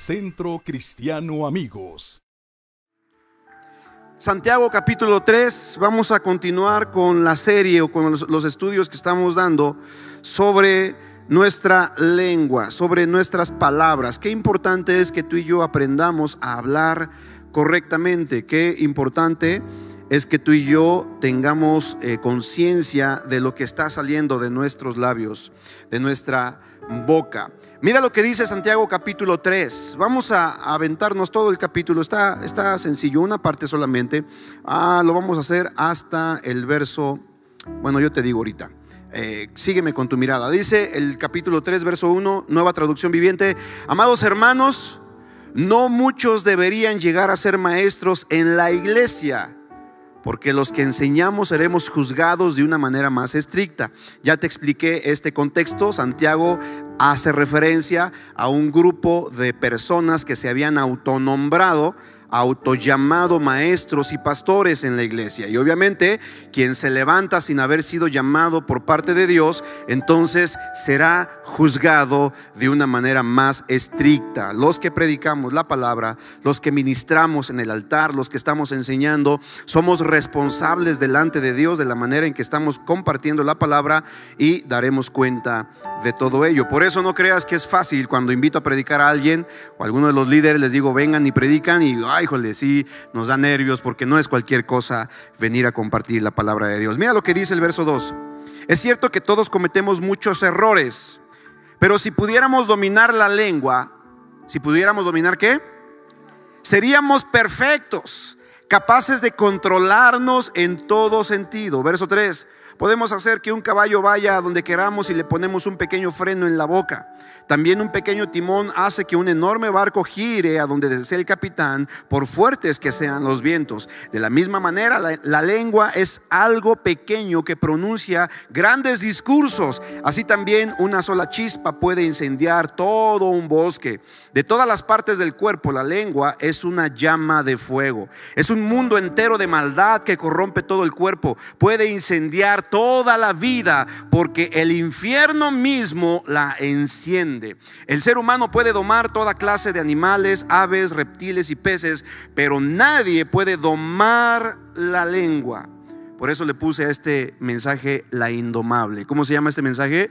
Centro Cristiano Amigos. Santiago capítulo 3, vamos a continuar con la serie o con los, estudios que estamos dando sobre nuestra lengua, sobre nuestras palabras. Qué importante es que tú y yo aprendamos a hablar correctamente, qué importante es que tú y yo tengamos eh, conciencia de lo que está saliendo de nuestros labios, de nuestra boca. Mira lo que dice Santiago capítulo 3. Vamos a, aventarnos todo el capítulo. Está, está sencillo, una parte solamente. Ah, lo vamos a hacer hasta el verso, bueno, yo te digo ahorita. Eh, sígueme con tu mirada. Dice el capítulo 3, verso 1, nueva traducción viviente. Amados hermanos, no muchos deberían llegar a ser maestros en la iglesia porque los que enseñamos seremos juzgados de una manera más estricta. Ya te expliqué este contexto. Santiago hace referencia a un grupo de personas que se habían autonombrado autollamado maestros y pastores en la iglesia. Y obviamente quien se levanta sin haber sido llamado por parte de Dios, entonces será juzgado de una manera más estricta. Los que predicamos la palabra, los que ministramos en el altar, los que estamos enseñando, somos responsables delante de Dios de la manera en que estamos compartiendo la palabra y daremos cuenta de todo ello. Por eso no creas que es fácil cuando invito a predicar a alguien o a alguno de los líderes les digo vengan y predican y ay, híjole, sí, nos da nervios porque no es cualquier cosa venir a compartir la palabra de Dios. Mira lo que dice el verso 2. Es cierto que todos cometemos muchos errores, pero si pudiéramos dominar la lengua, si pudiéramos dominar qué? Seríamos perfectos, capaces de controlarnos en todo sentido. Verso 3. Podemos hacer que un caballo vaya a donde queramos y le ponemos un pequeño freno en la boca. También un pequeño timón hace que un enorme barco gire a donde desea el capitán, por fuertes que sean los vientos. De la misma manera, la, la, lengua es algo pequeño que pronuncia grandes discursos. Así también una sola chispa puede incendiar todo un bosque. De todas las partes del cuerpo, la lengua es una llama de fuego. Es un mundo entero de maldad que corrompe todo el cuerpo. Puede incendiar toda la vida porque el infierno mismo la enciende. El ser humano puede domar toda clase de animales, aves, reptiles y peces, pero nadie puede domar la lengua. Por eso le puse a este mensaje la indomable. ¿Cómo se llama este mensaje?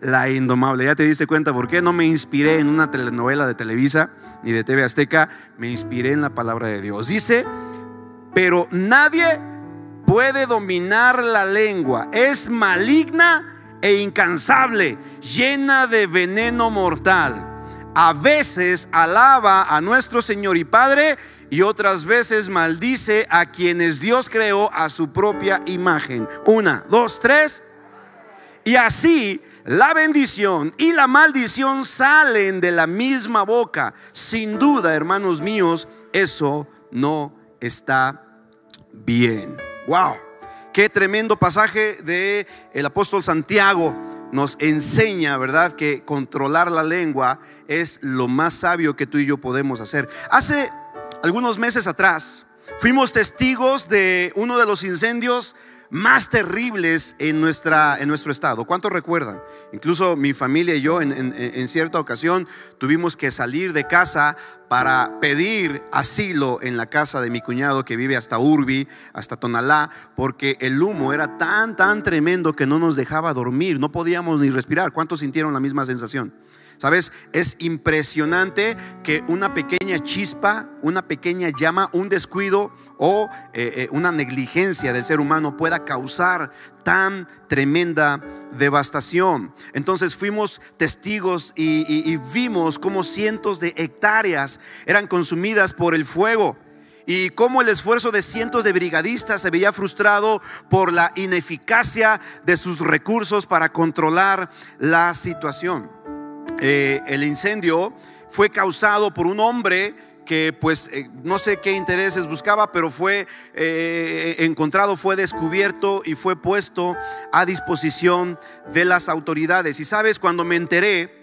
La indomable. ¿Ya te diste cuenta por qué? No me inspiré en una telenovela de Televisa ni de TV Azteca, me inspiré en la palabra de Dios. Dice, pero nadie puede dominar la lengua. Es maligna e incansable, llena de veneno mortal. A veces alaba a nuestro Señor y Padre y otras veces maldice a quienes Dios creó a su propia imagen. Una, dos, tres. Y así la bendición y la maldición salen de la misma boca. Sin duda, hermanos míos, eso no está bien. Wow. Qué tremendo pasaje de el apóstol Santiago nos enseña, ¿verdad?, que controlar la lengua es lo más sabio que tú y yo podemos hacer. Hace algunos meses atrás fuimos testigos de uno de los incendios más terribles en, nuestra, en nuestro estado. ¿Cuántos recuerdan? Incluso mi familia y yo en, en, cierta ocasión tuvimos que salir de casa para pedir asilo en la casa de mi cuñado que vive hasta Urbi, hasta Tonalá, porque el humo era tan, tan tremendo que no nos dejaba dormir, no podíamos ni respirar. ¿Cuántos sintieron la misma sensación? ¿Sabes? Es impresionante que una pequeña chispa, una pequeña llama, un descuido o eh, eh, una negligencia del ser humano pueda causar tan tremenda devastación. Entonces fuimos testigos y, y vimos cómo cientos de hectáreas eran consumidas por el fuego y cómo el esfuerzo de cientos de brigadistas se veía frustrado por la ineficacia de sus recursos para controlar la situación. Eh, el incendio fue causado por un hombre que pues eh, no sé qué intereses buscaba, pero fue eh, encontrado, fue descubierto y fue puesto a disposición de las autoridades. Y sabes, cuando me enteré,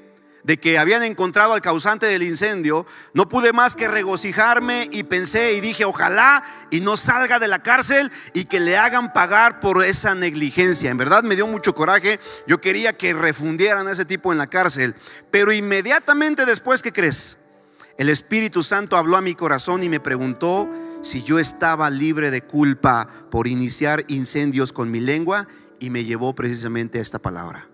de que habían encontrado al causante del incendio, no pude más que regocijarme y pensé y dije, ojalá y no salga de la cárcel y que le hagan pagar por esa negligencia. En verdad me dio mucho coraje, yo quería que refundieran a ese tipo en la cárcel, pero inmediatamente después, ¿qué crees? el Espíritu Santo habló a mi corazón y me preguntó si yo estaba libre de culpa por iniciar incendios con mi lengua y me llevó precisamente a esta palabra.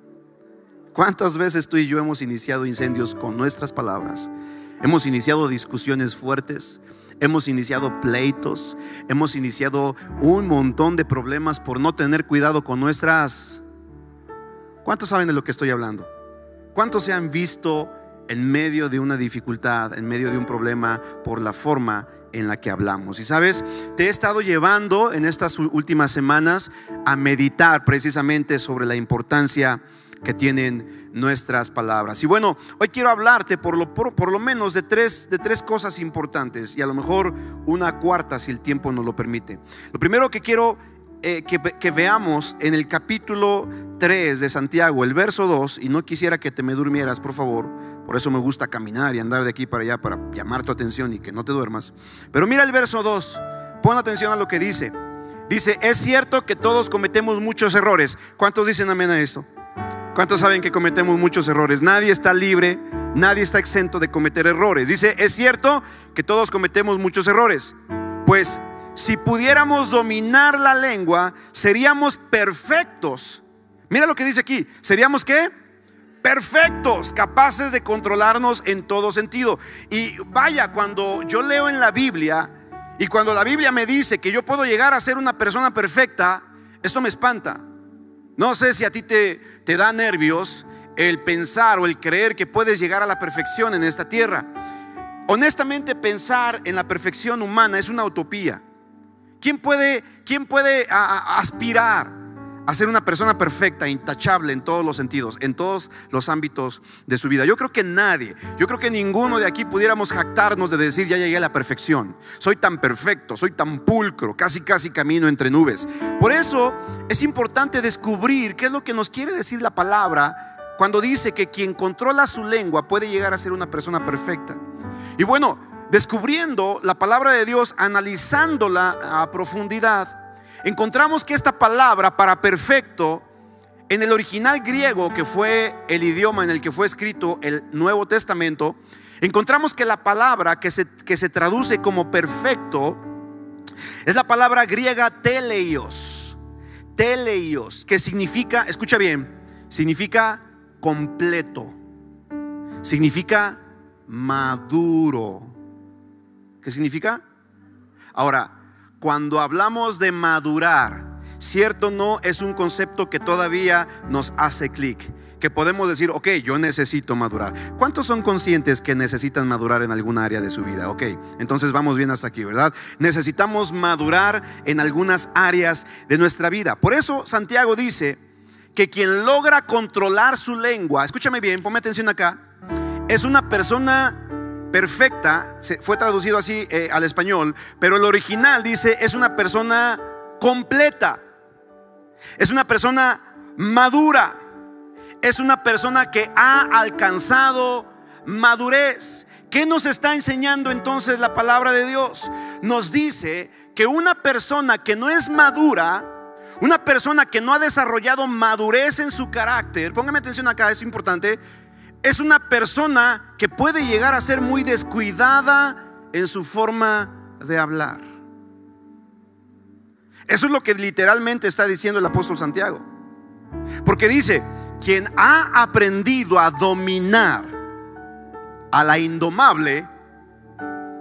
¿Cuántas veces tú y yo hemos iniciado incendios con nuestras palabras? Hemos iniciado discusiones fuertes, hemos iniciado pleitos, hemos iniciado un montón de problemas por no tener cuidado con nuestras... ¿Cuántos saben de lo que estoy hablando? ¿Cuántos se han visto en medio de una dificultad, en medio de un problema, por la forma en la que hablamos. Y sabes, te he estado llevando en estas últimas semanas a meditar precisamente sobre la importancia que tienen nuestras palabras. Y bueno, hoy quiero hablarte por lo, por, lo menos de tres, de tres cosas importantes y a lo mejor una cuarta si el tiempo nos lo permite. Lo primero que quiero eh, que, que, veamos en el capítulo 3 de Santiago, el verso 2, y no quisiera que te me durmieras, por favor, por eso me gusta caminar y andar de aquí para allá para llamar tu atención y que no te duermas. Pero mira el verso 2. Pon atención a lo que dice. Dice, es cierto que todos cometemos muchos errores. ¿Cuántos dicen amén a esto? ¿Cuántos saben que cometemos muchos errores? Nadie está libre, nadie está exento de cometer errores. Dice, es cierto que todos cometemos muchos errores. Pues si pudiéramos dominar la lengua, seríamos perfectos. Mira lo que dice aquí. ¿Seríamos qué? perfectos, capaces de controlarnos en todo sentido. Y vaya, cuando yo leo en la Biblia y cuando la Biblia me dice que yo puedo llegar a ser una persona perfecta, esto me espanta. No sé si a ti te, te da nervios el pensar o el creer que puedes llegar a la perfección en esta tierra. Honestamente, pensar en la perfección humana es una utopía. ¿Quién puede, quién puede aspirar a ser una persona perfecta, intachable en todos los sentidos, en todos los ámbitos de su vida. Yo creo que nadie, yo creo que ninguno de aquí pudiéramos jactarnos de decir ya llegué a la perfección. Soy tan perfecto, soy tan pulcro, casi casi camino entre nubes. Por eso es importante descubrir qué es lo que nos quiere decir la palabra cuando dice que quien controla su lengua puede llegar a ser una persona perfecta. Y bueno, descubriendo la palabra de Dios, analizándola a profundidad, encontramos que esta palabra para perfecto, en el original griego, que fue el idioma en el que fue escrito el Nuevo Testamento, encontramos que la palabra que se, que se traduce como perfecto es la palabra griega teleios. Teleios, que significa, escucha bien, significa completo, significa maduro. ¿Qué significa? Ahora, cuando hablamos de madurar, cierto no es un concepto que todavía nos hace clic. Que podemos decir, ok, yo necesito madurar. ¿Cuántos son conscientes que necesitan madurar en alguna área de su vida? Ok, entonces vamos bien hasta aquí, ¿verdad? Necesitamos madurar en algunas áreas de nuestra vida. Por eso Santiago dice que quien logra controlar su lengua, escúchame bien, ponme atención acá, es una persona perfecta, fue traducido así eh, al español, pero el original dice es una persona completa, es una persona madura, es una persona que ha alcanzado madurez. ¿Qué nos está enseñando entonces la palabra de Dios? Nos dice que una persona que no es madura, una persona que no ha desarrollado madurez en su carácter, póngame atención acá, es importante, es una persona que puede llegar a ser muy descuidada en su forma de hablar. Eso es lo que literalmente está diciendo el apóstol Santiago. Porque dice, quien ha aprendido a dominar a la indomable,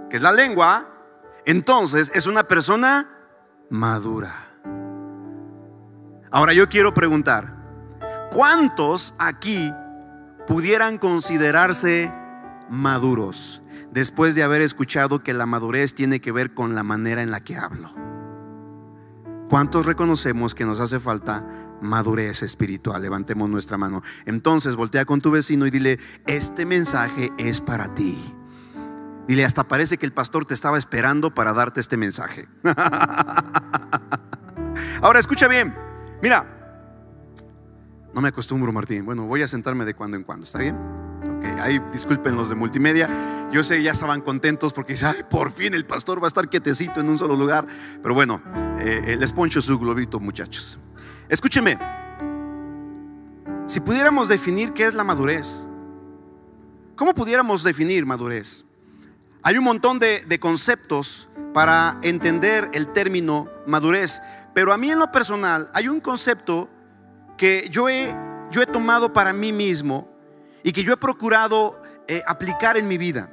que es la lengua, entonces es una persona madura. Ahora yo quiero preguntar, ¿cuántos aquí pudieran considerarse maduros después de haber escuchado que la madurez tiene que ver con la manera en la que hablo. ¿Cuántos reconocemos que nos hace falta madurez espiritual? Levantemos nuestra mano. Entonces voltea con tu vecino y dile, este mensaje es para ti. Dile, hasta parece que el pastor te estaba esperando para darte este mensaje. Ahora escucha bien. Mira, no me acostumbro, Martín. Bueno, voy a sentarme de cuando en cuando, ¿está bien? Ok, ahí disculpen los de multimedia. Yo sé, ya estaban contentos porque dicen, ay, por fin el pastor va a estar quietecito en un solo lugar. Pero bueno, eh, les poncho su globito, muchachos. Escúcheme, si pudiéramos definir qué es la madurez, ¿cómo pudiéramos definir madurez? Hay un montón de, de conceptos para entender el término madurez, pero a mí en lo personal hay un concepto que yo he, yo he tomado para mí mismo y que yo he procurado eh, aplicar en mi vida.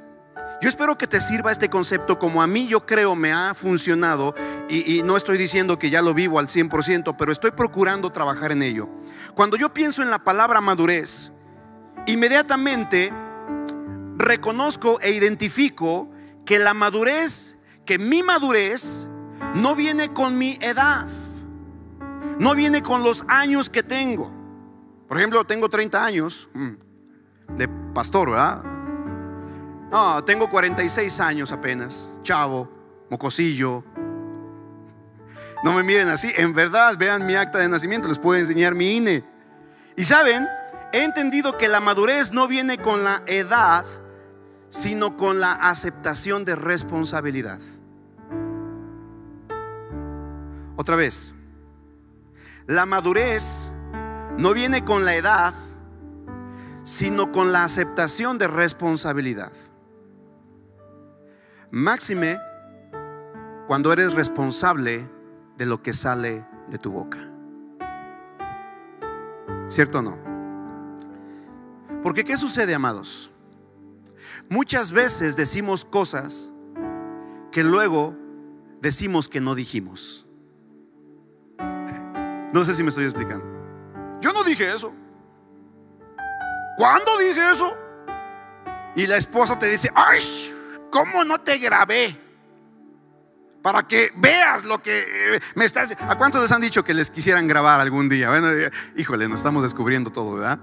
Yo espero que te sirva este concepto como a mí yo creo me ha funcionado y, y, no estoy diciendo que ya lo vivo al 100%, pero estoy procurando trabajar en ello. Cuando yo pienso en la palabra madurez, inmediatamente reconozco e identifico que la madurez, que mi madurez no viene con mi edad, no viene con los años que tengo. Por ejemplo, tengo 30 años mm, de pastor, ¿verdad? No, tengo 46 años apenas, chavo, mocosillo. No me miren así, en verdad, vean mi acta de nacimiento, les puedo enseñar mi INE. Y saben, he entendido que la madurez no viene con la edad, sino con la aceptación de responsabilidad. Otra vez, la madurez no viene con la edad, sino con la aceptación de responsabilidad. Máxime cuando eres responsable de lo que sale de tu boca. ¿Cierto o no? Porque ¿qué sucede, amados? Muchas veces decimos cosas que luego decimos que no dijimos. No sé si me estoy explicando. Yo no dije eso. ¿Cuándo dije eso? Y la esposa te dice, ay, ¿cómo no te grabé? Para que veas lo que eh, me estás... ¿A cuántos les han dicho que les quisieran grabar algún día? Bueno, híjole, nos estamos descubriendo todo, ¿verdad?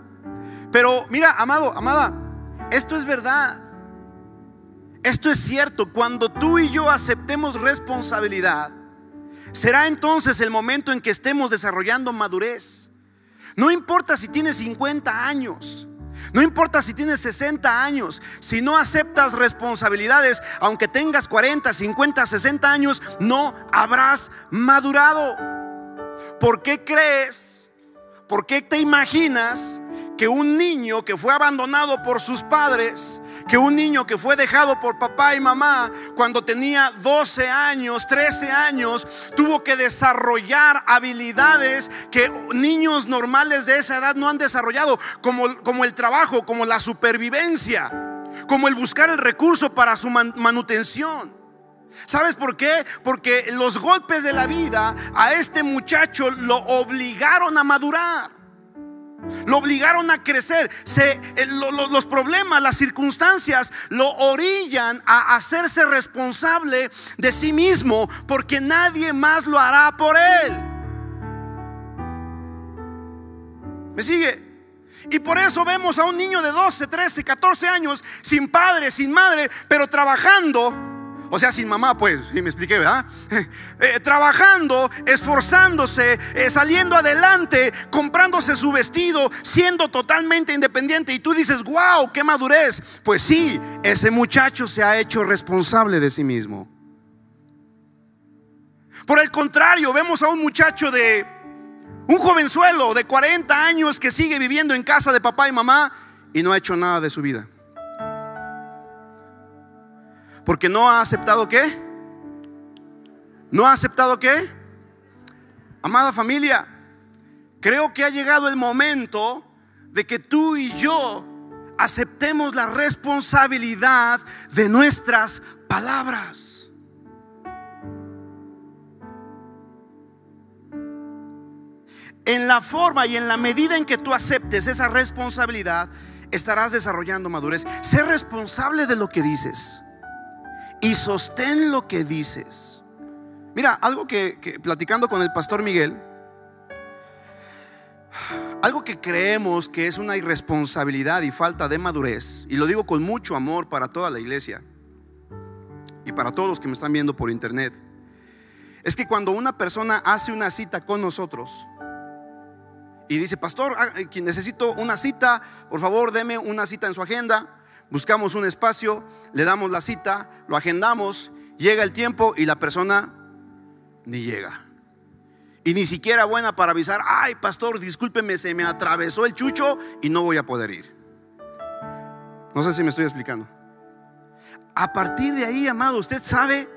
Pero mira, amado, amada, esto es verdad. Esto es cierto. Cuando tú y yo aceptemos responsabilidad, será entonces el momento en que estemos desarrollando madurez. No importa si tienes 50 años. No importa si tienes 60 años, si no aceptas responsabilidades, aunque tengas 40, 50, 60 años, no habrás madurado. ¿Por qué crees? ¿Por qué te imaginas que un niño que fue abandonado por sus padres, que un niño que fue dejado por papá y mamá cuando tenía 12 años, 13 años, tuvo que desarrollar habilidades que niños normales de esa edad no han desarrollado, como, como el trabajo, como la supervivencia, como el buscar el recurso para su manutención. ¿Sabes por qué? Porque los golpes de la vida a este muchacho lo obligaron a madurar. Lo obligaron a crecer. Se, eh, lo, lo, los problemas, las circunstancias lo orillan a hacerse responsable de sí mismo porque nadie más lo hará por él. ¿Me sigue? Y por eso vemos a un niño de 12, 13, 14 años sin padre, sin madre, pero trabajando o sea, sin mamá, pues, si me expliqué, ¿verdad? Eh, trabajando, esforzándose, eh, saliendo adelante, comprándose su vestido, siendo totalmente independiente. Y tú dices, wow, qué madurez. Pues sí, ese muchacho se ha hecho responsable de sí mismo. Por el contrario, vemos a un muchacho de, un jovenzuelo de 40 años que sigue viviendo en casa de papá y mamá y no ha hecho nada de su vida. Porque no ha aceptado qué? ¿No ha aceptado qué? Amada familia, creo que ha llegado el momento de que tú y yo aceptemos la responsabilidad de nuestras palabras. En la forma y en la medida en que tú aceptes esa responsabilidad, estarás desarrollando madurez. Sé responsable de lo que dices y sostén lo que dices. Mira, algo que, platicando con el pastor Miguel, algo que creemos que es una irresponsabilidad y falta de madurez, y lo digo con mucho amor para toda la iglesia y para todos los que me están viendo por internet, es que cuando una persona hace una cita con nosotros y dice, pastor, ah, necesito una cita, por favor, deme una cita en su agenda, buscamos un espacio, le damos la cita, lo agendamos, llega el tiempo y la persona ni llega. Y ni siquiera buena para avisar, ay pastor, discúlpeme, se me atravesó el chucho y no voy a poder ir. No sé si me estoy explicando. a partir de ahí, amado, usted sabe,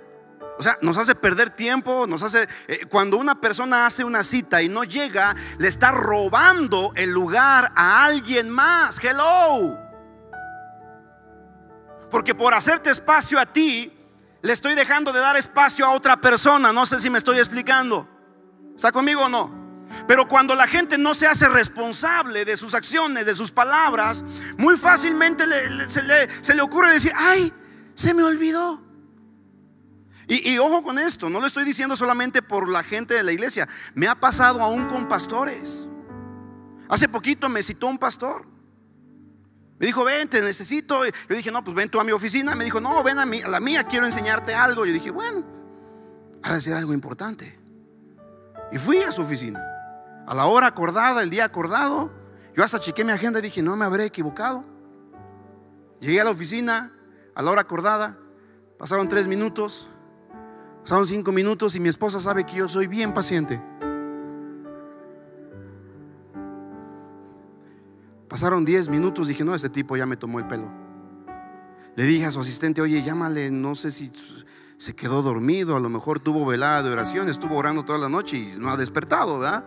o sea, nos hace perder tiempo, nos hace, eh, cuando una persona hace una cita y no llega, le está robando el lugar a alguien más. Hello. Porque por hacerte espacio a ti, le estoy dejando de dar espacio a otra persona. No sé si me estoy explicando. ¿Está conmigo o no? Pero cuando la gente no se hace responsable de sus acciones, de sus palabras, muy fácilmente se, le, ocurre decir, ay, se me olvidó. Y, y, ojo con esto, no lo estoy diciendo solamente por la gente de la iglesia, me ha pasado aún con pastores. Hace poquito me citó un pastor. Me dijo, ven, te necesito. Yo dije, no, pues ven tú a mi oficina. Me dijo, no, ven a, a la mía, quiero enseñarte algo. Yo dije, bueno, ha de algo importante. Y fui a su oficina. A la hora acordada, el día acordado, yo hasta chequé mi agenda y dije, no me habré equivocado. Llegué a la oficina a la hora acordada, pasaron tres minutos, pasaron cinco minutos y mi esposa sabe que yo soy bien paciente. Pasaron 10 minutos, dije, no, este tipo ya me tomó el pelo. Le dije a su asistente, oye, llámale, no sé si se quedó dormido, a lo mejor tuvo velada de oración, estuvo orando toda la noche y no ha despertado, ¿verdad?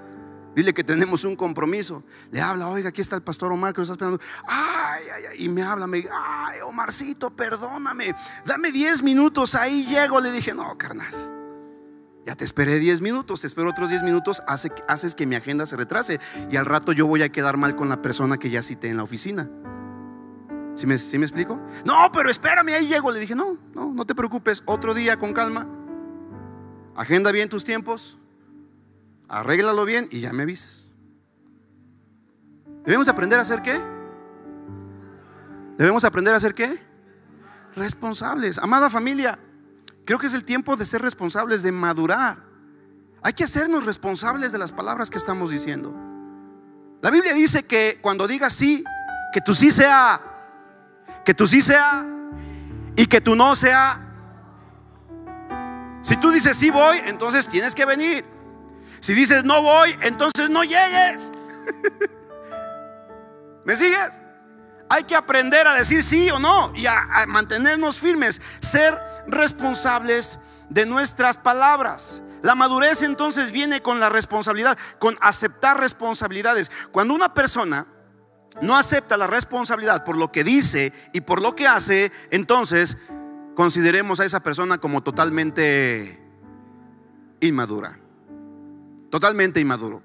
Dile que tenemos un compromiso. Le habla, oiga, aquí está el pastor Omar que lo está esperando. Ay, ay, ay. Y me habla, me ay, Omarcito, perdóname. Dame 10 minutos, ahí llego. Le dije, no, carnal. Ya te esperé 10 minutos, te espero otros 10 minutos, hace, haces que mi agenda se retrase y al rato yo voy a quedar mal con la persona que ya cité en la oficina. ¿Sí me, me explico? No, pero espérame, ahí llego. Le dije, no, no, no te preocupes, otro día con calma. Agenda bien tus tiempos, arréglalo bien y ya me avises. ¿Debemos aprender a hacer qué? ¿Debemos aprender a hacer qué? Responsables. Amada familia, Creo que es el tiempo de ser responsables, de madurar. Hay que hacernos responsables de las palabras que estamos diciendo. La Biblia dice que cuando digas sí, que tu sí sea, que tu sí sea y que tu no sea. Si tú dices sí voy, entonces tienes que venir. Si dices no voy, entonces no llegues. ¿Me sigues? Hay que aprender a decir sí o no y a, a mantenernos firmes, ser responsables de nuestras palabras. La madurez entonces viene con la responsabilidad, con aceptar responsabilidades. Cuando una persona no acepta la responsabilidad por lo que dice y por lo que hace, entonces consideremos a esa persona como totalmente inmadura. Totalmente inmaduro.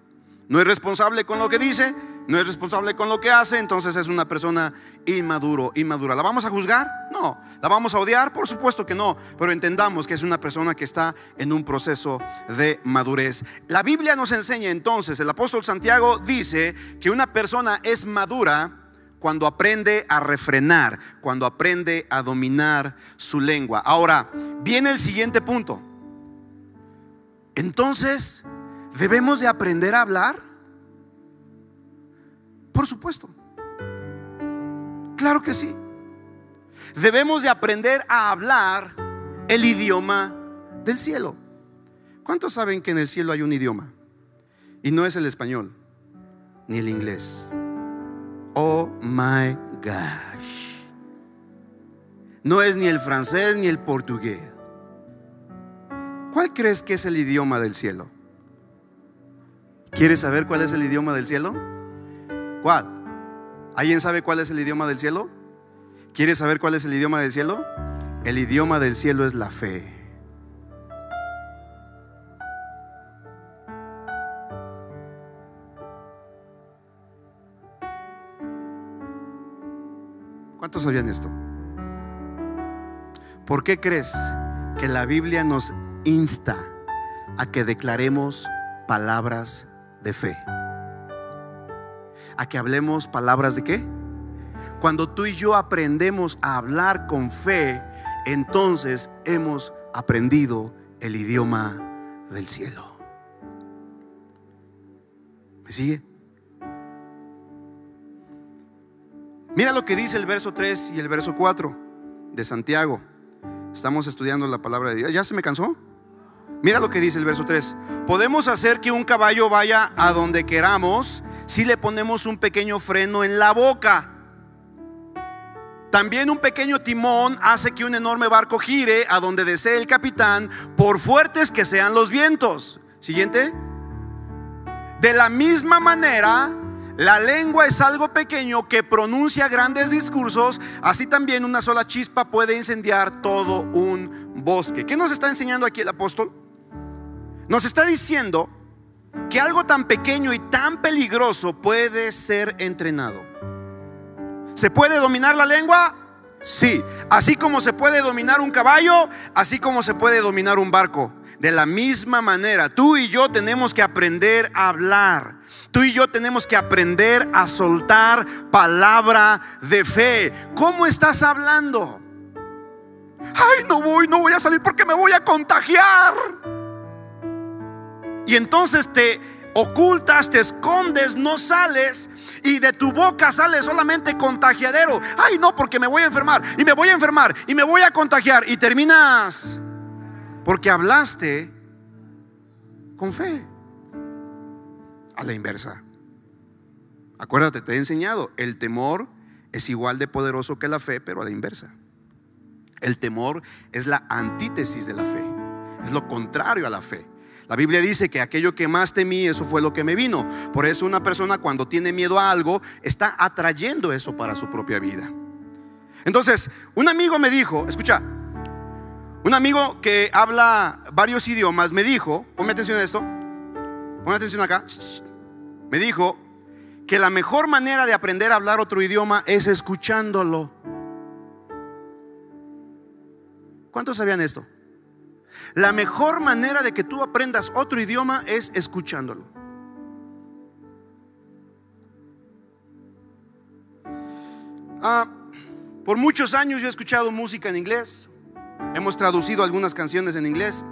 No es responsable con lo que dice, no es responsable con lo que hace, entonces es una persona inmaduro, inmadura. ¿La vamos a juzgar? No. ¿La vamos a odiar? Por supuesto que no, pero entendamos que es una persona que está en un proceso de madurez. La Biblia nos enseña entonces, el apóstol Santiago dice que una persona es madura cuando aprende a refrenar, cuando aprende a dominar su lengua. Ahora, viene el siguiente punto. Entonces, ¿debemos de aprender a hablar? Por supuesto. Claro que sí. Debemos de aprender a hablar el idioma del cielo. ¿Cuántos saben que en el cielo hay un idioma? Y no es el español, ni el inglés. Oh my gosh. No es ni el francés ni el portugués. ¿Cuál crees que es el idioma del cielo? ¿Quieres saber cuál es el idioma del cielo? ¿Cuál? ¿Alguien sabe cuál es el idioma del cielo? ¿Quieres saber cuál es el idioma del cielo? El idioma del cielo es la fe. ¿Cuántos sabían esto? ¿Por qué crees que la Biblia nos insta a que declaremos palabras de fe? A que hablemos palabras de qué? Cuando tú y yo aprendemos a hablar con fe, entonces hemos aprendido el idioma del cielo. ¿Me sigue? Mira lo que dice el verso 3 y el verso 4 de Santiago. Estamos estudiando la palabra de Dios. ¿Ya se me cansó? Mira lo que dice el verso 3. Podemos hacer que un caballo vaya a donde queramos si le ponemos un pequeño freno en la boca. También un pequeño timón hace que un enorme barco gire a donde desee el capitán, por fuertes que sean los vientos. Siguiente. De la misma manera, la lengua es algo pequeño que pronuncia grandes discursos, así también una sola chispa puede incendiar todo un bosque. ¿Qué nos está enseñando aquí el apóstol? Nos está diciendo que algo tan pequeño y tan peligroso puede ser entrenado. ¿Se puede dominar la lengua? Sí. Así como se puede dominar un caballo, así como se puede dominar un barco. De la misma manera, tú y yo tenemos que aprender a hablar. Tú y yo tenemos que aprender a soltar palabra de fe. ¿Cómo estás hablando? Ay, no voy, no voy a salir porque me voy a contagiar. Y entonces te ocultas, te escondes, no sales y de tu boca sale solamente contagiadero. Ay, no, porque me voy a enfermar y me voy a enfermar y me voy a contagiar y terminas porque hablaste con fe. A la inversa. Acuérdate, te he enseñado, el temor es igual de poderoso que la fe, pero a la inversa. El temor es la antítesis de la fe, es lo contrario a la fe. La Biblia dice que aquello que más temí, eso fue lo que me vino. Por eso una persona cuando tiene miedo a algo, está atrayendo eso para su propia vida. Entonces, un amigo me dijo, escucha, un amigo que habla varios idiomas me dijo, ponme atención a esto, ponme atención acá, me dijo que la mejor manera de aprender a hablar otro idioma es escuchándolo. ¿Cuántos sabían esto? La mejor manera de que tú aprendas otro idioma es escuchándolo. Ah, por muchos años yo he escuchado música en inglés. Hemos traducido algunas canciones en inglés.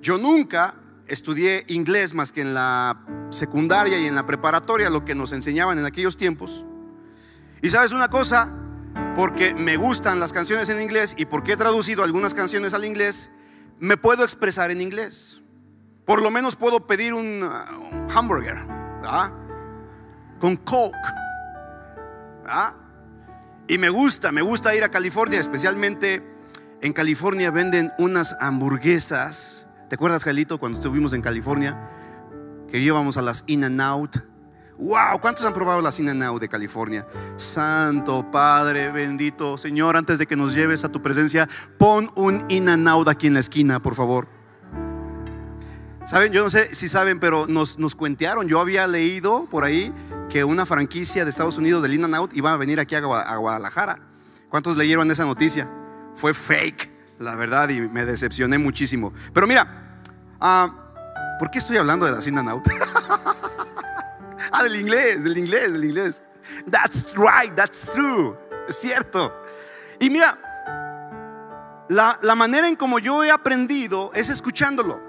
Yo nunca estudié inglés más que en la secundaria y en la preparatoria, lo que nos enseñaban en aquellos tiempos. Y sabes una cosa, porque me gustan las canciones en inglés y porque he traducido algunas canciones al inglés, me puedo expresar en inglés. Por lo menos puedo pedir un, uh, hamburger con Coke. Y me gusta, me gusta ir a California, especialmente en California venden unas hamburguesas. ¿Te acuerdas, Jalito, cuando estuvimos en California? Que íbamos a las In and Out. ¡Wow! ¿Cuántos han probado las In and Out de California? Santo Padre bendito, Señor, antes de que nos lleves a tu presencia, pon un In and Out aquí en la esquina, por favor. Saben, yo no sé si saben, pero nos, nos cuentearon. Yo había leído por ahí que una franquicia de Estados Unidos del In Out iba a venir aquí a Guadalajara. ¿Cuántos leyeron esa noticia? fue fake, la verdad, y me decepcioné muchísimo. Pero mira, ah, ¿por qué estoy hablando de la Sin Out? ah, del inglés, del inglés, del inglés. That's right, that's true. Es cierto. Y mira, la, manera en como yo he aprendido es escuchándolo.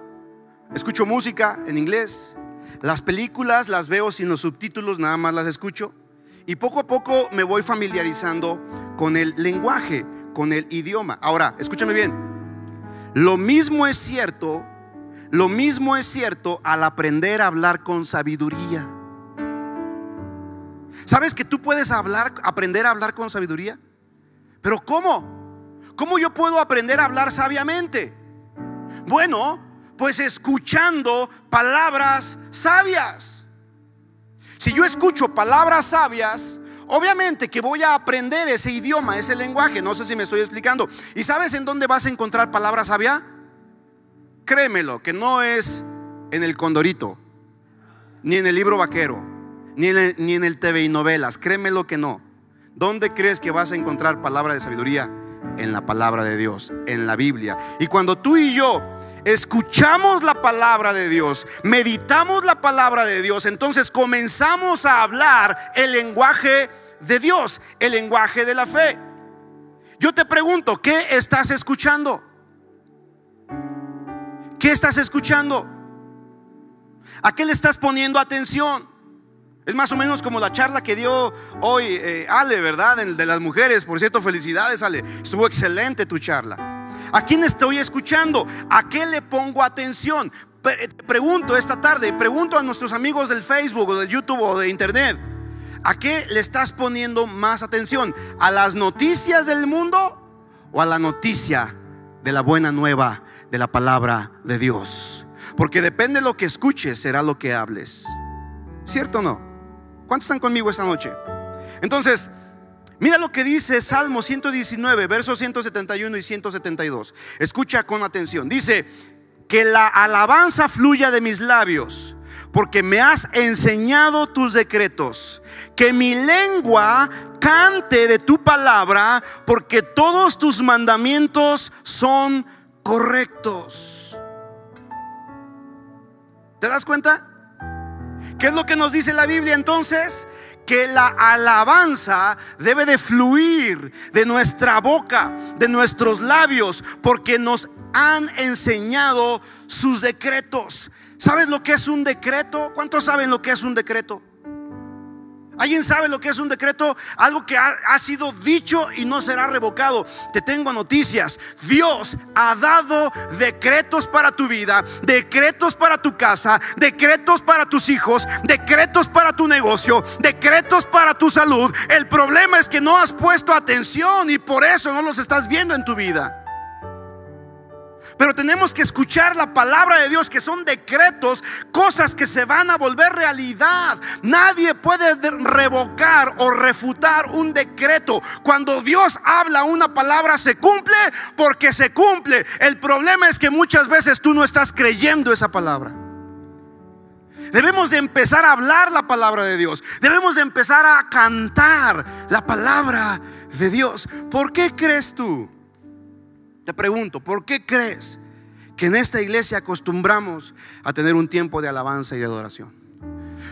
Escucho música en inglés. Las películas las veo sin los subtítulos, nada más las escucho. Y poco a poco me voy familiarizando con el lenguaje con el idioma. Ahora, escúchame bien. Lo mismo es cierto, lo mismo es cierto al aprender a hablar con sabiduría. ¿Sabes que tú puedes hablar, aprender a hablar con sabiduría? Pero ¿cómo? ¿Cómo yo puedo aprender a hablar sabiamente? Bueno, pues escuchando palabras sabias. Si yo escucho palabras sabias, Obviamente que voy a aprender ese idioma, ese lenguaje. No sé si me estoy explicando. ¿Y sabes en dónde vas a encontrar palabra sabia? Créemelo, que no es en el Condorito, ni en el libro vaquero, ni en el, TV y novelas. Créemelo que no. ¿Dónde crees que vas a encontrar palabra de sabiduría? En la palabra de Dios, en la Biblia. Y cuando tú y yo escuchamos la palabra de Dios, meditamos la palabra de Dios, entonces comenzamos a hablar el lenguaje de Dios, el lenguaje de la fe. Yo te pregunto, ¿qué estás escuchando? ¿Qué estás escuchando? ¿A qué le estás poniendo atención? Es más o menos como la charla que dio hoy eh, Ale, ¿verdad? De las mujeres. Por cierto, felicidades Ale. Estuvo excelente tu charla. ¿A quién estoy escuchando? ¿A qué le pongo atención? Pregunto esta tarde, pregunto a nuestros amigos del Facebook o del YouTube o de Internet. ¿A qué le estás poniendo más atención? ¿A las noticias del mundo o a la noticia de la buena nueva de la palabra de Dios? Porque depende de lo que escuches, será lo que hables. ¿Cierto o no? ¿Cuántos están conmigo esta noche? Entonces, mira lo que dice Salmo 119, versos 171 y 172. Escucha con atención. Dice, que la alabanza fluya de mis labios, porque me has enseñado tus decretos. Que mi lengua cante de tu palabra, porque todos tus mandamientos son correctos. ¿Te das cuenta? ¿Qué es lo que nos dice la Biblia entonces? Que la alabanza debe de fluir de nuestra boca, de nuestros labios, porque nos han enseñado sus decretos. ¿Sabes lo que es un decreto? ¿Cuántos saben lo que es un decreto? ¿Alguien sabe lo que es un decreto? Algo que ha, sido dicho y no será revocado. Te tengo noticias. Dios ha dado decretos para tu vida, decretos para tu casa, decretos para tus hijos, decretos para tu negocio, decretos para tu salud. El problema es que no has puesto atención y por eso no los estás viendo en tu vida. Pero tenemos que escuchar la palabra de Dios, que son decretos, cosas que se van a volver realidad. Nadie puede revocar o refutar un decreto. Cuando Dios habla una palabra se cumple porque se cumple. El problema es que muchas veces tú no estás creyendo esa palabra. Debemos de empezar a hablar la palabra de Dios. Debemos de empezar a cantar la palabra de Dios. ¿Por qué crees tú? Te pregunto, ¿por qué crees que en esta iglesia acostumbramos a tener un tiempo de alabanza y de adoración?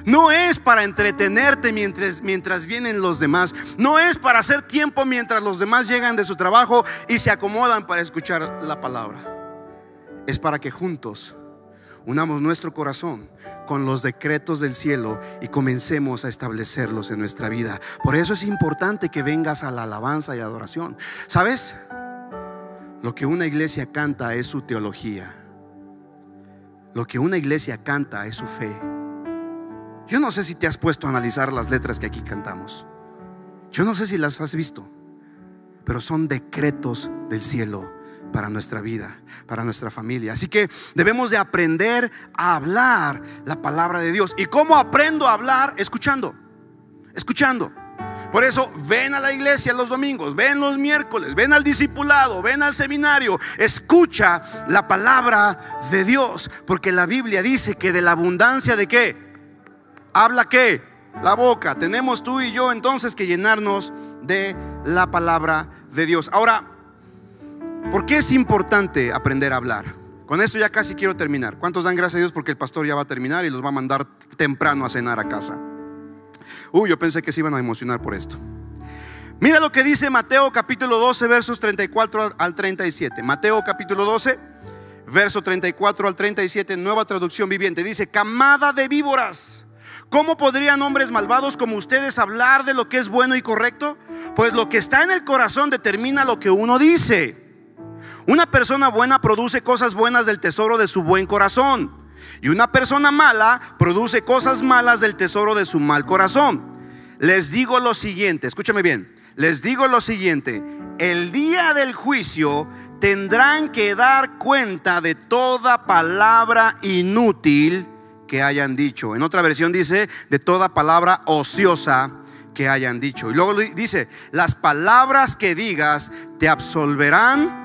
No es para entretenerte mientras, mientras vienen los demás. No es para hacer tiempo mientras los demás llegan de su trabajo y se acomodan para escuchar la palabra. Es para que juntos unamos nuestro corazón con los decretos del cielo y comencemos a establecerlos en nuestra vida. Por eso es importante que vengas a la alabanza y adoración. ¿Sabes? Lo que una iglesia canta es su teología. Lo que una iglesia canta es su fe. Yo no sé si te has puesto a analizar las letras que aquí cantamos. Yo no sé si las has visto, pero son decretos del cielo para nuestra vida, para nuestra familia. Así que debemos de aprender a hablar la palabra de Dios. ¿Y cómo aprendo a hablar? Escuchando, escuchando. Por eso ven a la iglesia los domingos, ven los miércoles, ven al discipulado, ven al seminario, escucha la palabra de Dios, porque la Biblia dice que de la abundancia de qué? Habla qué? La boca. Tenemos tú y yo entonces que llenarnos de la palabra de Dios. Ahora, ¿por qué es importante aprender a hablar? Con esto ya casi quiero terminar. ¿Cuántos dan gracias a Dios porque el pastor ya va a terminar y los va a mandar temprano a cenar a casa? Uy, yo pensé que se iban a emocionar por esto. Mira lo que dice Mateo capítulo 12, versos 34 al 37. Mateo capítulo 12, verso 34 al 37, nueva traducción viviente. Dice, camada de víboras. ¿Cómo podrían hombres malvados como ustedes hablar de lo que es bueno y correcto? Pues lo que está en el corazón determina lo que uno dice. Una persona buena produce cosas buenas del tesoro de su buen corazón. Y una persona mala produce cosas malas del tesoro de su mal corazón. Les digo lo siguiente, escúchame bien, les digo lo siguiente, el día del juicio tendrán que dar cuenta de toda palabra inútil que hayan dicho. En otra versión dice, de toda palabra ociosa que hayan dicho. Y luego dice, las palabras que digas te absolverán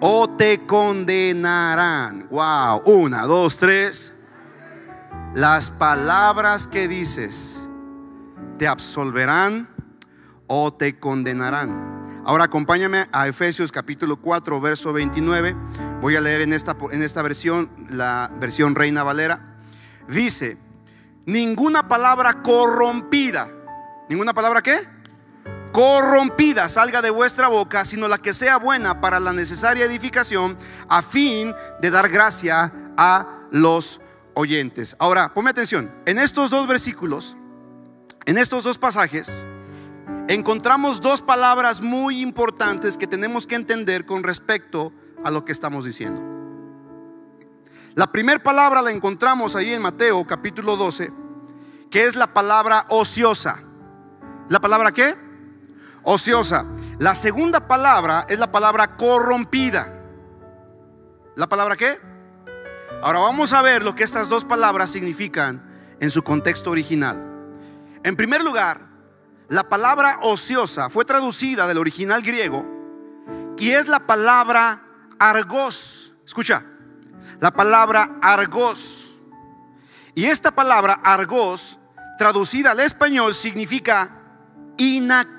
o te condenarán. Wow, una, dos, tres. Las palabras que dices te absolverán o te condenarán. Ahora acompáñame a Efesios capítulo 4, verso 29. Voy a leer en esta, en esta versión, la versión Reina Valera. Dice, ninguna palabra corrompida. ¿Ninguna palabra qué? Corrompida salga de vuestra boca, sino la que sea buena para la necesaria edificación, a fin de dar gracia a los oyentes. Ahora, ponme atención, en estos dos versículos, en estos dos pasajes, encontramos dos palabras muy importantes que tenemos que entender con respecto a lo que estamos diciendo. La primera palabra la encontramos ahí en Mateo capítulo 12, que es la palabra ociosa. ¿La palabra qué? Ociosa. La segunda palabra es la palabra corrompida. ¿La palabra qué? Ahora vamos a ver lo que estas dos palabras significan en su contexto original. En primer lugar, la palabra ociosa fue traducida del original griego y es la palabra argos. Escucha, la palabra argos. Y esta palabra argos, traducida al español, significa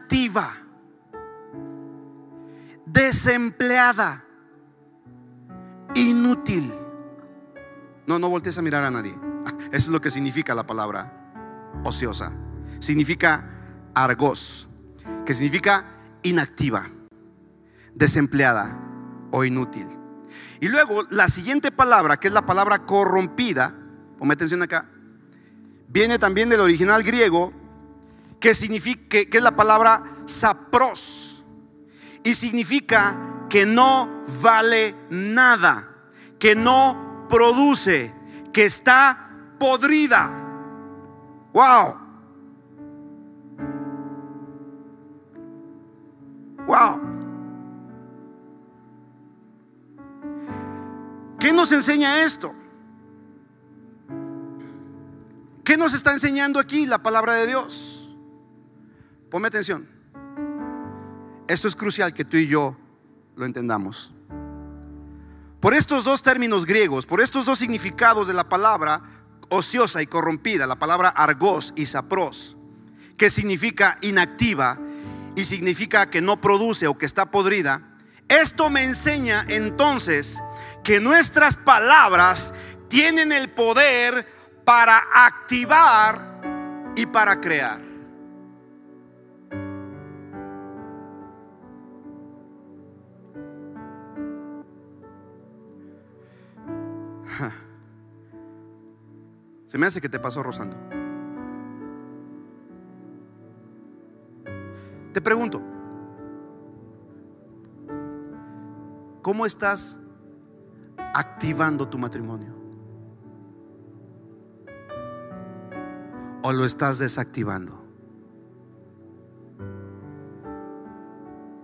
inactiva, desempleada, inútil. No, no voltees a mirar a nadie. Eso es lo que significa la palabra ociosa. Significa argos, que significa inactiva, desempleada o inútil. Y luego la siguiente palabra, que es la palabra corrompida, ponme atención acá, viene también del original griego, que significa que, es la palabra sapros y significa que no vale nada, que no produce, que está podrida. Wow. Wow. ¿Qué nos enseña esto? ¿Qué nos está enseñando aquí la palabra de Dios? Ponme atención. Esto es crucial que tú y yo lo entendamos. Por estos dos términos griegos, por estos dos significados de la palabra ociosa y corrompida, la palabra argos y sapros, que significa inactiva y significa que no produce o que está podrida, esto me enseña entonces que nuestras palabras tienen el poder para activar y para crear. Se me hace que te pasó rozando. Te pregunto, ¿cómo estás activando tu matrimonio? ¿O lo estás desactivando?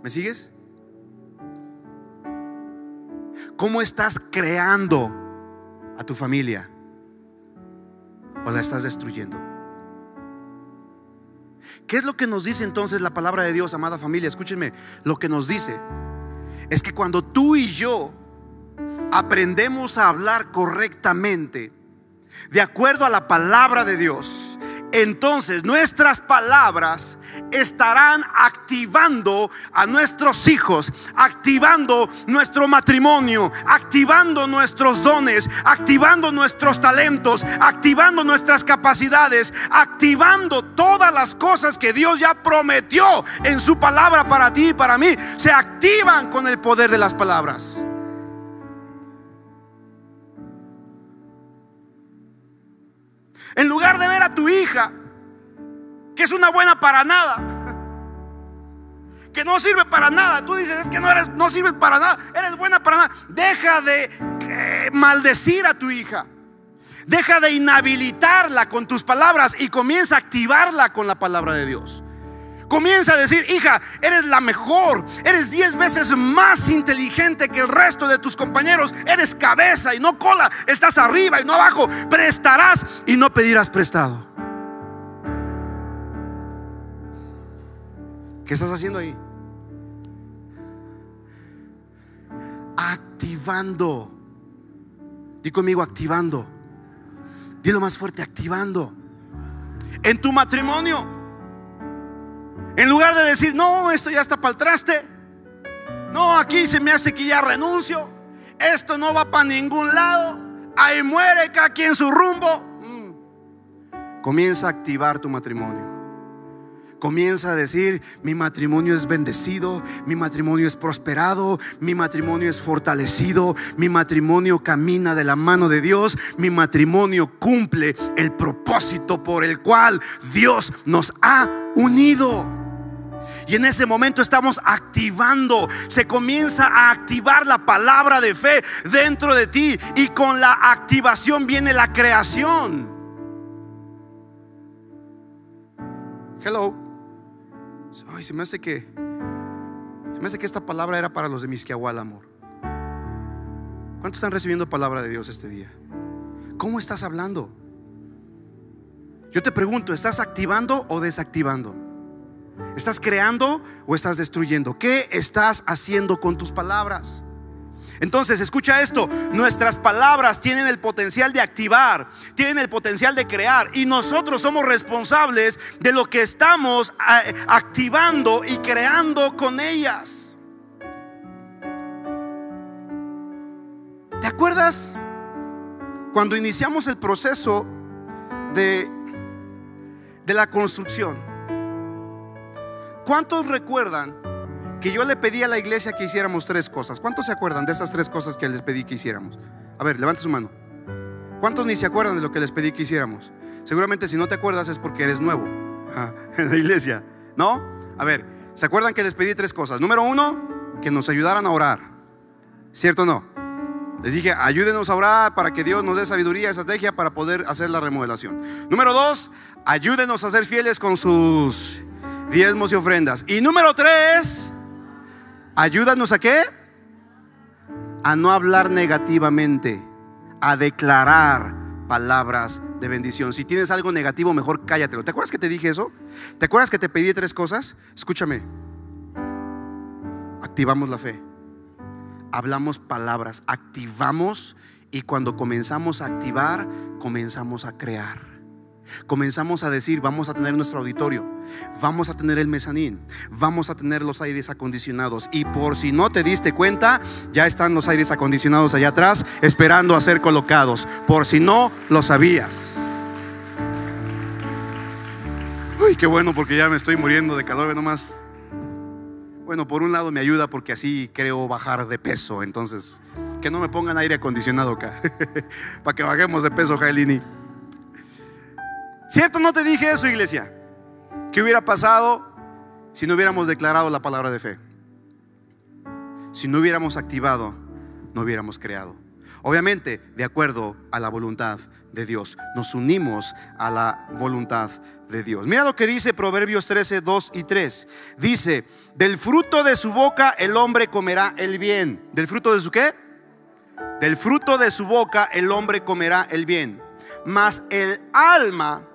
¿Me sigues? ¿Cómo estás creando a tu familia? ¿O la estás destruyendo? ¿Qué es lo que nos dice entonces la palabra de Dios, amada familia? Escúchenme, lo que nos dice es que cuando tú y yo aprendemos a hablar correctamente, de acuerdo a la palabra de Dios, entonces nuestras palabras estarán activando a nuestros hijos, activando nuestro matrimonio, activando nuestros dones, activando nuestros talentos, activando nuestras capacidades, activando todas las cosas que Dios ya prometió en su palabra para ti y para mí. Se activan con el poder de las palabras. En lugar de ver a tu hija es una buena para nada, que no sirve para nada. Tú dices, es que no eres, no sirves para nada, eres buena para nada. Deja de eh, maldecir a tu hija. Deja de inhabilitarla con tus palabras y comienza a activarla con la palabra de Dios. Comienza a decir, hija, eres la mejor, eres diez veces más inteligente que el resto de tus compañeros, eres cabeza y no cola, estás arriba y no abajo, prestarás y no pedirás prestado. ¿Qué estás haciendo ahí? Activando. Di conmigo, activando. Dilo más fuerte, activando. En tu matrimonio. En lugar de decir, no, esto ya está para el traste. No, aquí se me hace que ya renuncio. Esto no va para ningún lado. Ahí muere cada quien su rumbo. Mm. Comienza a activar tu matrimonio. Comienza a decir, mi matrimonio es bendecido, mi matrimonio es prosperado, mi matrimonio es fortalecido, mi matrimonio camina de la mano de Dios, mi matrimonio cumple el propósito por el cual Dios nos ha unido. Y en ese momento estamos activando, se comienza a activar la palabra de fe dentro de ti y con la activación viene la creación. Hello. Ay, se me hace que. Se me hace que esta palabra era para los de Misquiahual, amor. ¿Cuántos están recibiendo palabra de Dios este día? ¿Cómo estás hablando? Yo te pregunto, ¿estás activando o desactivando? ¿Estás creando o estás destruyendo? ¿Qué estás haciendo con tus palabras? Entonces, escucha esto, nuestras palabras tienen el potencial de activar, tienen el potencial de crear y nosotros somos responsables de lo que estamos eh, activando y creando con ellas. ¿Te acuerdas cuando iniciamos el proceso de, de la construcción? ¿Cuántos recuerdan que yo le pedí a la iglesia que hiciéramos tres cosas. ¿Cuántos se acuerdan de esas tres cosas que les pedí que hiciéramos? A ver, levante su mano. ¿Cuántos ni se acuerdan de lo que les pedí que hiciéramos? Seguramente si no te acuerdas es porque eres nuevo en la iglesia, ¿no? A ver, ¿se acuerdan que les pedí tres cosas? Número uno, que nos ayudaran a orar. ¿Cierto o no? Les dije, ayúdenos a orar para que Dios nos dé sabiduría y estrategia para poder hacer la remodelación. Número dos, ayúdenos a ser fieles con sus diezmos y ofrendas. Y número tres, Ayúdanos a qué? A no hablar negativamente, a declarar palabras de bendición. Si tienes algo negativo, mejor cállatelo. ¿Te acuerdas que te dije eso? ¿Te acuerdas que te pedí tres cosas? Escúchame. Activamos la fe. Hablamos palabras, activamos y cuando comenzamos a activar, comenzamos a crear comenzamos a decir, vamos a tener nuestro auditorio, vamos a tener el mezanín, vamos a tener los aires acondicionados. Y por si no te diste cuenta, ya están los aires acondicionados allá atrás esperando a ser colocados, por si no lo sabías. Uy, qué bueno porque ya me estoy muriendo de calor, nomás. Bueno, por un lado me ayuda porque así creo bajar de peso, entonces que no me pongan aire acondicionado acá, para que bajemos de peso, Jailini. ¿Cierto? No te dije eso, iglesia. ¿Qué hubiera pasado si no hubiéramos declarado la palabra de fe? Si no hubiéramos activado, no hubiéramos creado. Obviamente, de acuerdo a la voluntad de Dios. Nos unimos a la voluntad de Dios. Mira lo que dice Proverbios 13, 2 y 3. Dice, del fruto de su boca el hombre comerá el bien. ¿Del fruto de su qué? Del fruto de su boca el hombre comerá el bien. Mas el alma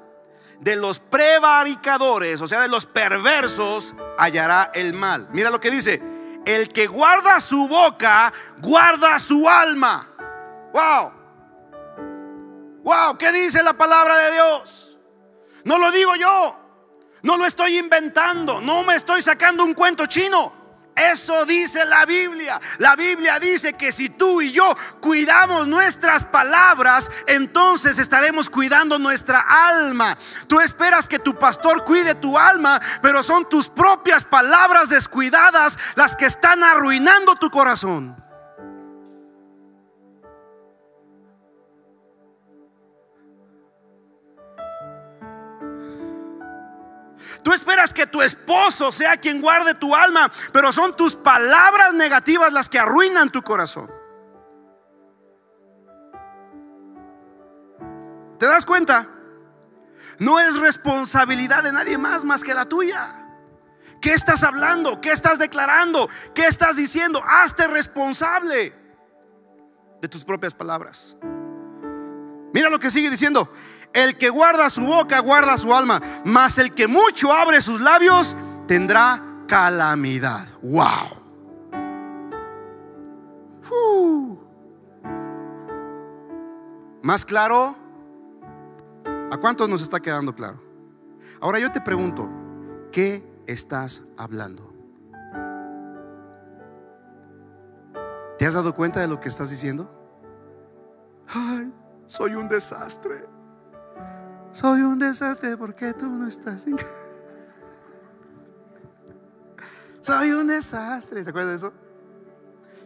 de los prevaricadores, o sea, de los perversos, hallará el mal. Mira lo que dice, el que guarda su boca, guarda su alma. Wow. Wow, ¿qué dice la palabra de Dios? No lo digo yo. No lo estoy inventando, no me estoy sacando un cuento chino. Eso dice la Biblia. La Biblia dice que si tú y yo cuidamos nuestras palabras, entonces estaremos cuidando nuestra alma. Tú esperas que tu pastor cuide tu alma, pero son tus propias palabras descuidadas las que están arruinando tu corazón. Tú esperas que tu esposo sea quien guarde tu alma, pero son tus palabras negativas las que arruinan tu corazón. ¿Te das cuenta? No es responsabilidad de nadie más más que la tuya. ¿Qué estás hablando? ¿Qué estás declarando? ¿Qué estás diciendo? Hazte responsable de tus propias palabras. Mira lo que sigue diciendo. El que guarda su boca, guarda su alma. Mas el que mucho abre sus labios, tendrá calamidad. Wow. ¿Más claro? ¿A cuántos nos está quedando claro? Ahora yo te pregunto, ¿qué estás hablando? ¿Te has dado cuenta de lo que estás diciendo? Ay, soy un desastre. Soy un desastre porque tú no estás en... Soy un desastre. ¿Se acuerda de eso?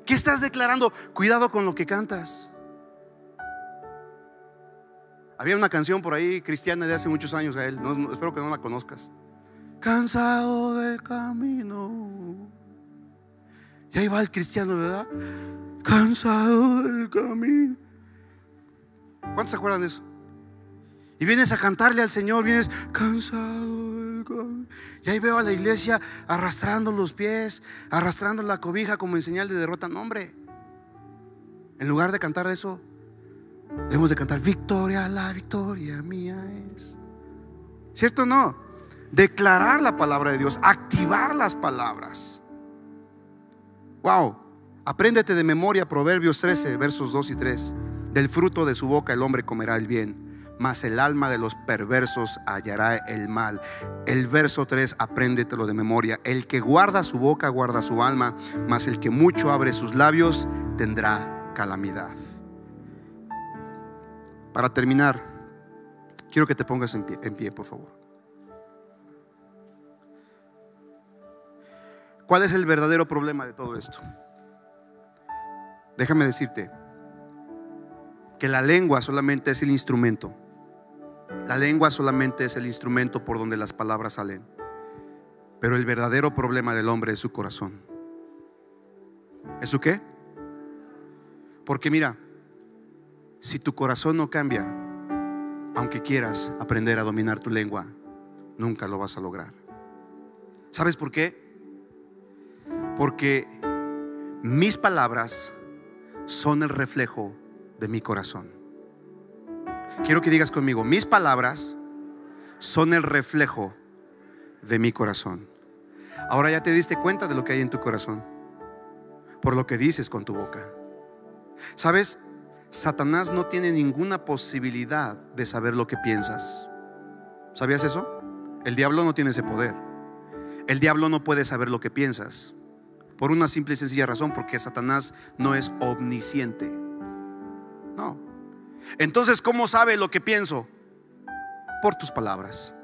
¿Qué estás declarando? Cuidado con lo que cantas. Había una canción por ahí cristiana de hace muchos años a él. espero que no la conozcas. Cansado del camino. Y ahí va el cristiano, ¿verdad? Cansado del camino. ¿Cuántos se acuerdan de eso? Y vienes a cantarle al Señor, vienes cansado Y ahí veo a la iglesia arrastrando los pies, arrastrando la cobija como en señal de derrota. No, hombre. En lugar de cantar eso, debemos de cantar, victoria, la victoria mía es. ¿Cierto o no? Declarar la palabra de Dios, activar las palabras. Wow. Apréndete de memoria Proverbios 13, versos 2 y 3. Del fruto de su boca el hombre comerá el bien, mas el alma de los perversos hallará el mal. El verso 3, apréndetelo de memoria. El que guarda su boca guarda su alma, mas el que mucho abre sus labios tendrá calamidad. Para terminar, quiero que te pongas en pie, en pie por favor. ¿Cuál es el verdadero problema de todo esto? Déjame decirte, que la lengua solamente es el instrumento. La lengua solamente es el instrumento por donde las palabras salen. Pero el verdadero problema del hombre es su corazón. ¿Es su qué? Porque mira, si tu corazón no cambia, aunque quieras aprender a dominar tu lengua, nunca lo vas a lograr. ¿Sabes por qué? Porque mis palabras son el reflejo de mi corazón. Quiero que digas conmigo, mis palabras son el reflejo de mi corazón. Ahora ya te diste cuenta de lo que hay en tu corazón, por lo que dices con tu boca. ¿Sabes? Satanás no tiene ninguna posibilidad de saber lo que piensas. ¿Sabías eso? El diablo no tiene ese poder. El diablo no puede saber lo que piensas. Por una simple y sencilla razón, porque Satanás no es omnisciente. No. Entonces, ¿cómo sabe lo que pienso? Por tus palabras.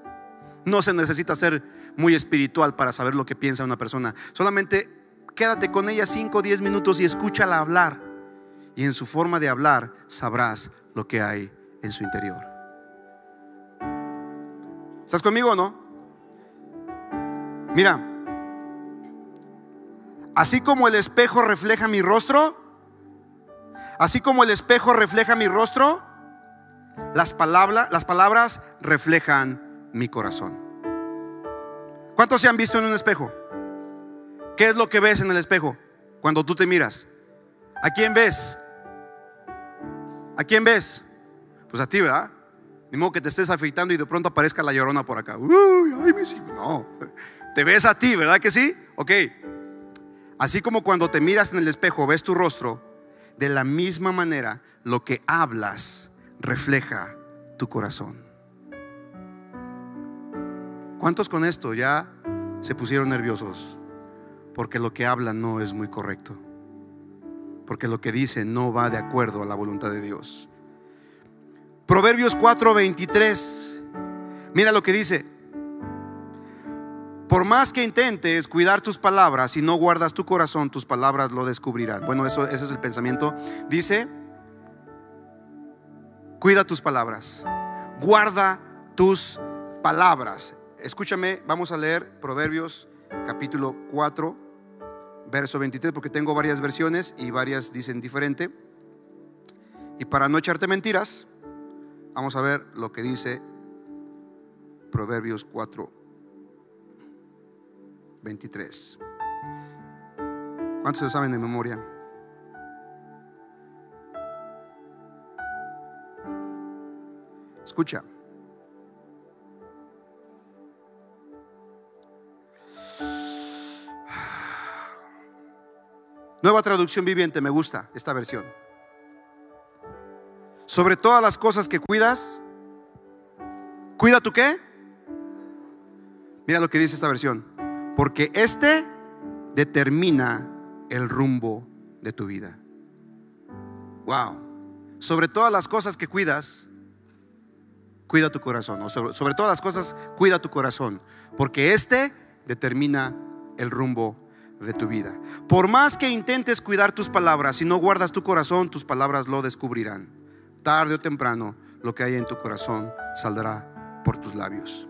No se necesita ser muy espiritual para saber lo que piensa una persona. Solamente quédate con ella 5 o 10 minutos y escúchala hablar. Y en su forma de hablar sabrás lo que hay en su interior. ¿Estás conmigo o no? Mira, así como el espejo refleja mi rostro, Así como el espejo refleja mi rostro, las, palabras, las palabras reflejan mi corazón. ¿Cuántos se han visto en un espejo? ¿Qué es lo que ves en el espejo cuando tú te miras? ¿A quién ves? ¿A quién ves? Pues a ti, ¿verdad? Ni modo que te estés afeitando y de pronto aparezca la llorona por acá. Uy, ay, no. Te ves a ti, ¿verdad que sí? Ok. Así como cuando te miras en el espejo, ves tu rostro, de la misma manera, lo que hablas refleja tu corazón. ¿Cuántos con esto ya se pusieron nerviosos? Porque lo que hablan no es muy correcto. Porque lo que dicen no va de acuerdo a la voluntad de Dios. Proverbios 4:23. Mira lo que dice. Por más que intentes cuidar tus palabras, si no guardas tu corazón, tus palabras lo descubrirán. Bueno, eso, ese es el pensamiento. Dice, cuida tus palabras, guarda tus palabras. Escúchame, vamos a leer Proverbios capítulo 4, verso 23, porque tengo varias versiones y varias dicen diferente. Y para no echarte mentiras, vamos a ver lo que dice Proverbios 4, 23. ¿Cuántos lo saben de memoria? Escucha. Nueva traducción viviente, me gusta esta versión. Sobre todas las cosas que cuidas, ¿cuida tu qué? Mira lo que dice esta versión porque este determina el rumbo de tu vida. Wow. Sobre todas las cosas que cuidas, cuida tu corazón. O sobre, sobre, todas las cosas, cuida tu corazón. Porque este determina el rumbo de tu vida. Por más que intentes cuidar tus palabras, si no guardas tu corazón, tus palabras lo descubrirán. Tarde o temprano, lo que hay en tu corazón saldrá por tus labios.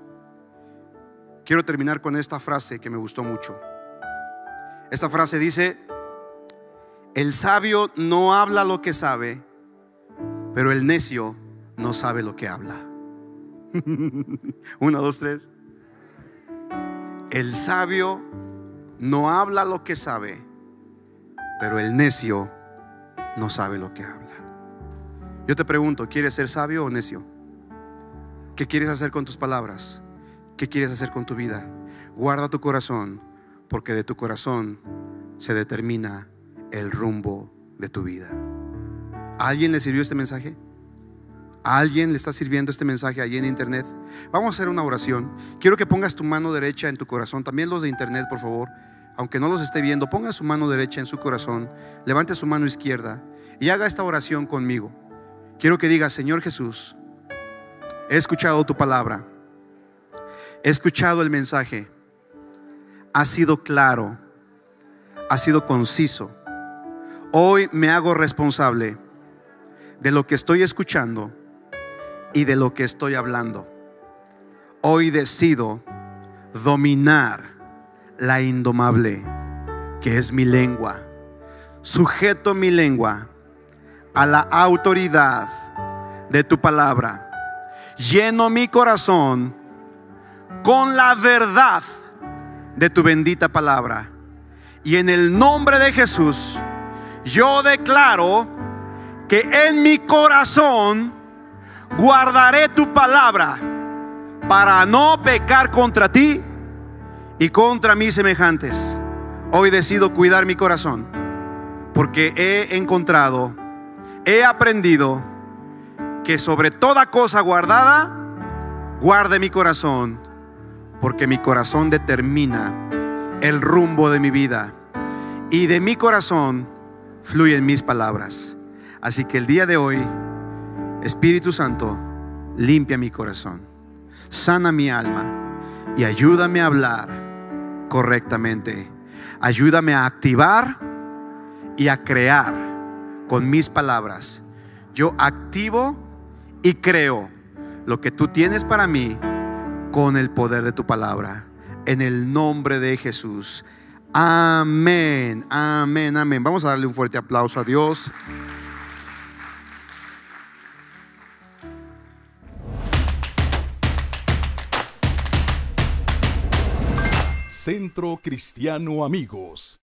Quiero terminar con esta frase que me gustó mucho. Esta frase dice, el sabio no habla lo que sabe, pero el necio no sabe lo que habla. Uno, dos, tres. El sabio no habla lo que sabe, pero el necio no sabe lo que habla. Yo te pregunto, ¿quieres ser sabio o necio? ¿Qué quieres hacer con tus palabras? ¿Qué quieres hacer con tu vida? Guarda tu corazón, porque de tu corazón se determina el rumbo de tu vida. ¿A alguien le sirvió este mensaje? ¿A alguien le está sirviendo este mensaje allí en internet? Vamos a hacer una oración. Quiero que pongas tu mano derecha en tu corazón. También los de internet, por favor. Aunque no los esté viendo, ponga su mano derecha en su corazón. Levante su mano izquierda y haga esta oración conmigo. Quiero que diga, Señor Jesús, he escuchado tu palabra. He escuchado el mensaje. Ha sido claro. Ha sido conciso. Hoy me hago responsable de lo que estoy escuchando y de lo que estoy hablando. Hoy decido dominar la indomable, que es mi lengua. Sujeto mi lengua a la autoridad de tu palabra. Lleno mi corazón con la verdad de tu bendita palabra. Y en el nombre de Jesús, yo declaro que en mi corazón guardaré tu palabra para no pecar contra ti y contra mis semejantes. Hoy decido cuidar mi corazón porque he encontrado, he aprendido que sobre toda cosa guardada, guarde mi corazón, porque mi corazón determina el rumbo de mi vida y de mi corazón fluyen mis palabras. Así que el día de hoy, Espíritu Santo, limpia mi corazón, sana mi alma y ayúdame a hablar correctamente. Ayúdame a activar y a crear con mis palabras. Yo activo y creo lo que tú tienes para mí con el poder de tu palabra. En el nombre de Jesús. Amén, amén, amén. Vamos a darle un fuerte aplauso a Dios. Centro Cristiano Amigos.